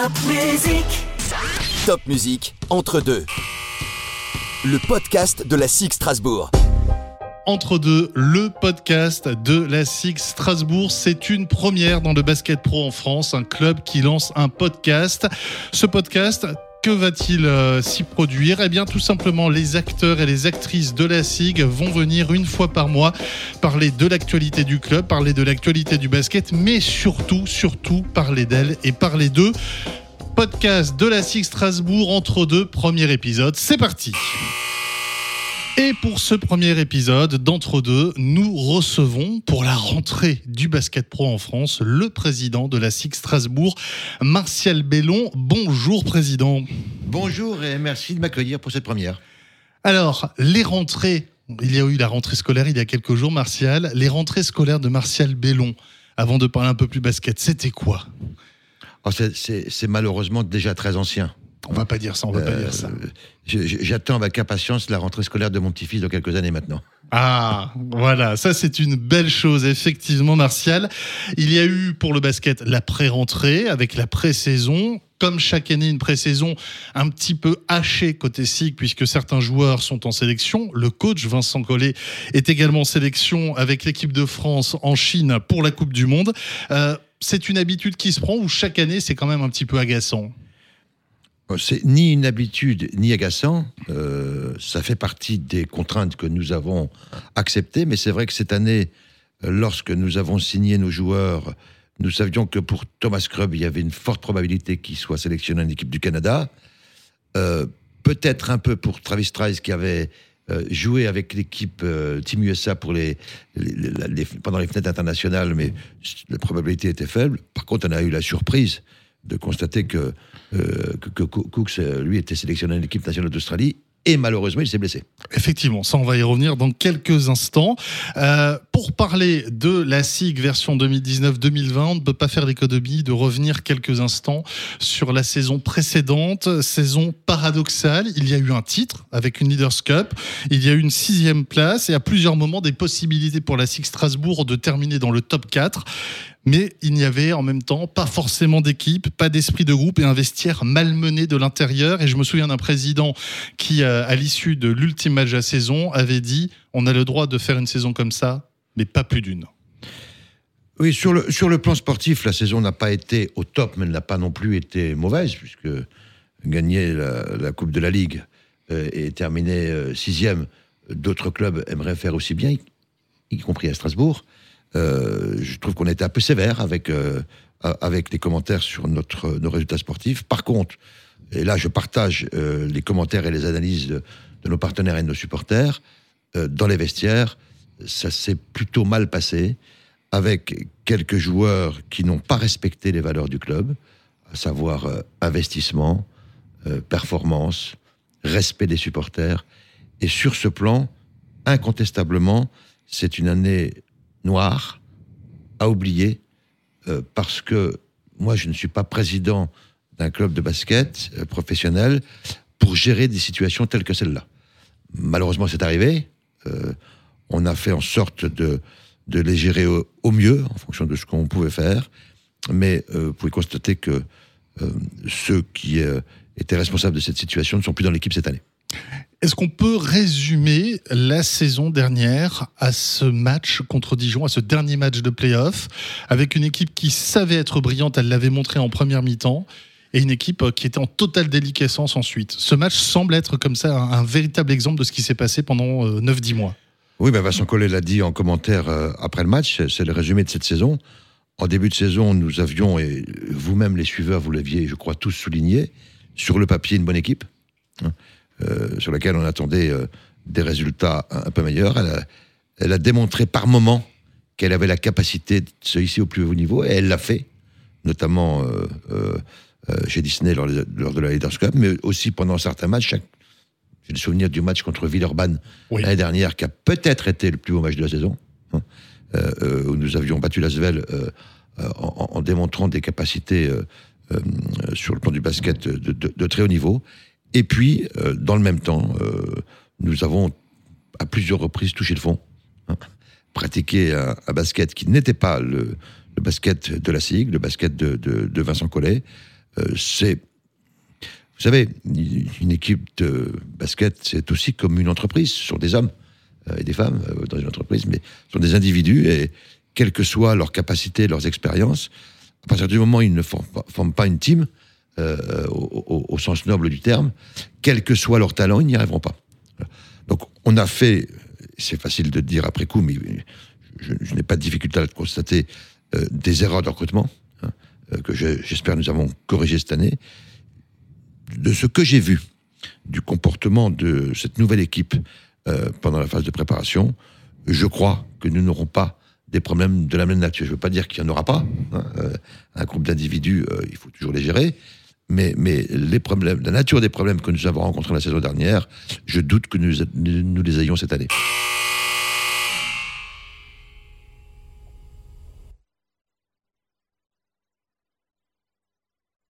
Top Music. Top entre deux. Le podcast de la SIG Strasbourg. Entre deux, le podcast de la SIG Strasbourg. C'est une première dans le basket pro en France, un club qui lance un podcast. Ce podcast, que va-t-il euh, s'y produire? Eh bien, tout simplement, les acteurs et les actrices de la SIG vont venir une fois par mois parler de l'actualité du club, parler de l'actualité du basket, mais surtout, surtout parler d'elle et parler d'eux. Podcast de la SIG Strasbourg entre deux, premier épisode. C'est parti et pour ce premier épisode d'Entre deux, nous recevons pour la rentrée du basket pro en France le président de la SIG Strasbourg, Martial Bellon. Bonjour président. Bonjour et merci de m'accueillir pour cette première. Alors, les rentrées, il y a eu la rentrée scolaire il y a quelques jours, Martial. Les rentrées scolaires de Martial Bellon, avant de parler un peu plus basket, c'était quoi? Oh, C'est malheureusement déjà très ancien. On va pas dire ça, on va pas dire ça. Euh, j'attends avec impatience la rentrée scolaire de mon petit-fils dans quelques années maintenant. Ah, voilà, ça c'est une belle chose, effectivement, Martial. Il y a eu pour le basket la pré-rentrée avec la pré-saison. Comme chaque année, une pré-saison un petit peu hachée côté SIG, puisque certains joueurs sont en sélection. Le coach Vincent Collet est également en sélection avec l'équipe de France en Chine pour la Coupe du Monde. Euh, c'est une habitude qui se prend ou chaque année c'est quand même un petit peu agaçant? C'est ni une habitude ni agaçant. Euh, ça fait partie des contraintes que nous avons acceptées. Mais c'est vrai que cette année, lorsque nous avons signé nos joueurs, nous savions que pour Thomas Krubb, il y avait une forte probabilité qu'il soit sélectionné en équipe du Canada. Euh, peut-être un peu pour Travis Trice qui avait euh, joué avec l'équipe Team USA pour les, pendant les fenêtres internationales, mais la probabilité était faible. Par contre, on a eu la surprise de constater que, euh, que, Cooks, euh, lui, était sélectionné en équipe nationale d'Australie et malheureusement, il s'est blessé. Effectivement, ça, on va y revenir dans quelques instants. Euh, pour parler de la SIG version 2019-2020, on ne peut pas faire l'économie de revenir quelques instants sur la saison précédente, saison paradoxale. Il y a eu un titre avec une Leaders Cup, il y a eu une sixième place et à plusieurs moments des possibilités pour la SIG Strasbourg de terminer dans le top 4 mais il n'y avait en même temps pas forcément d'équipe, pas d'esprit de groupe et un vestiaire malmené de l'intérieur. Et je me souviens d'un président qui, euh, à l'issue de l'ultime match de la saison, avait dit on a le droit de faire une saison comme ça, mais pas plus d'une. Oui, sur le, sur le plan sportif, la saison n'a pas été au top, mais n'a pas non plus été mauvaise, puisque gagner la, Coupe de la Ligue euh, et terminer euh, sixième, d'autres clubs aimeraient faire aussi bien, y compris à Strasbourg. Euh, je trouve qu'on était un peu sévère avec, euh, avec les commentaires sur notre, nos résultats sportifs. Par contre, et là je partage euh, les commentaires et les analyses de, nos partenaires et de nos supporters, dans les vestiaires, ça s'est plutôt mal passé, avec quelques joueurs qui n'ont pas respecté les valeurs du club, à savoir investissement, performance, respect des supporters. Et sur ce plan, incontestablement, c'est une année noir à oublier euh, parce que moi, je ne suis pas président d'un club de basket euh, professionnel pour gérer des situations telles que celle-là. Malheureusement, c'est arrivé. Euh, on a fait en sorte de, de les gérer au, mieux, en fonction de ce qu'on pouvait faire. Mais vous pouvez constater que ceux qui étaient responsables de cette situation ne sont plus dans l'équipe cette année. Est-ce qu'on peut résumer la saison dernière à ce match contre Dijon, à ce dernier match de playoff, avec une équipe qui savait être brillante, elle l'avait montré en première mi-temps, et une équipe qui était en totale déliquescence ensuite Ce match semble être comme ça un, véritable exemple de ce qui s'est passé pendant 9-10 euh, mois. Oui, ben Vincent Collet l'a dit en commentaire euh, après le match, c'est le résumé de cette saison. En début de saison, nous avions, et vous-même les suiveurs, vous l'aviez, je crois, tous souligné, sur le papier, une bonne équipe. Hein. Euh, sur laquelle on attendait euh, des résultats un, peu meilleurs. Elle a, démontré par moments qu'elle avait la capacité de se hisser au plus haut niveau, et elle l'a fait, notamment euh, chez Disney lors, de la Leaders Cup, mais aussi pendant certains matchs. J'ai le souvenir du match contre Villeurbanne l'année dernière, qui a peut-être été le plus beau match de la saison, hein, où nous avions battu la euh, en, en, démontrant des capacités sur le plan du basket de, de très haut niveau. Et puis, euh, dans le même temps, euh, nous avons à plusieurs reprises touché le fond, hein, pratiqué un, basket qui n'était pas le, basket de la SIG, le basket de, Vincent Collet. C'est, vous savez, une équipe de basket, c'est aussi comme une entreprise, ce sont des hommes et des femmes dans une entreprise, mais ce sont des individus et quelle que soit leur capacité, leurs expériences, à partir du moment où ils ne forment pas, une team, au, sens noble du terme, quel que soit leur talent, ils n'y arriveront pas. Donc on a fait, c'est facile de dire après coup, mais je, n'ai pas de difficulté à le constater, euh, des erreurs de recrutement, euh, que j'espère nous avons corrigé cette année. De ce que j'ai vu du comportement de cette nouvelle équipe euh, pendant la phase de préparation, je crois que nous n'aurons pas des problèmes de la même nature. Je ne veux pas dire qu'il n'y en aura pas. Hein, un groupe d'individus, il faut toujours les gérer mais, mais les problèmes, la nature des problèmes que nous avons rencontrés la saison dernière, je doute que nous, nous les ayons cette année.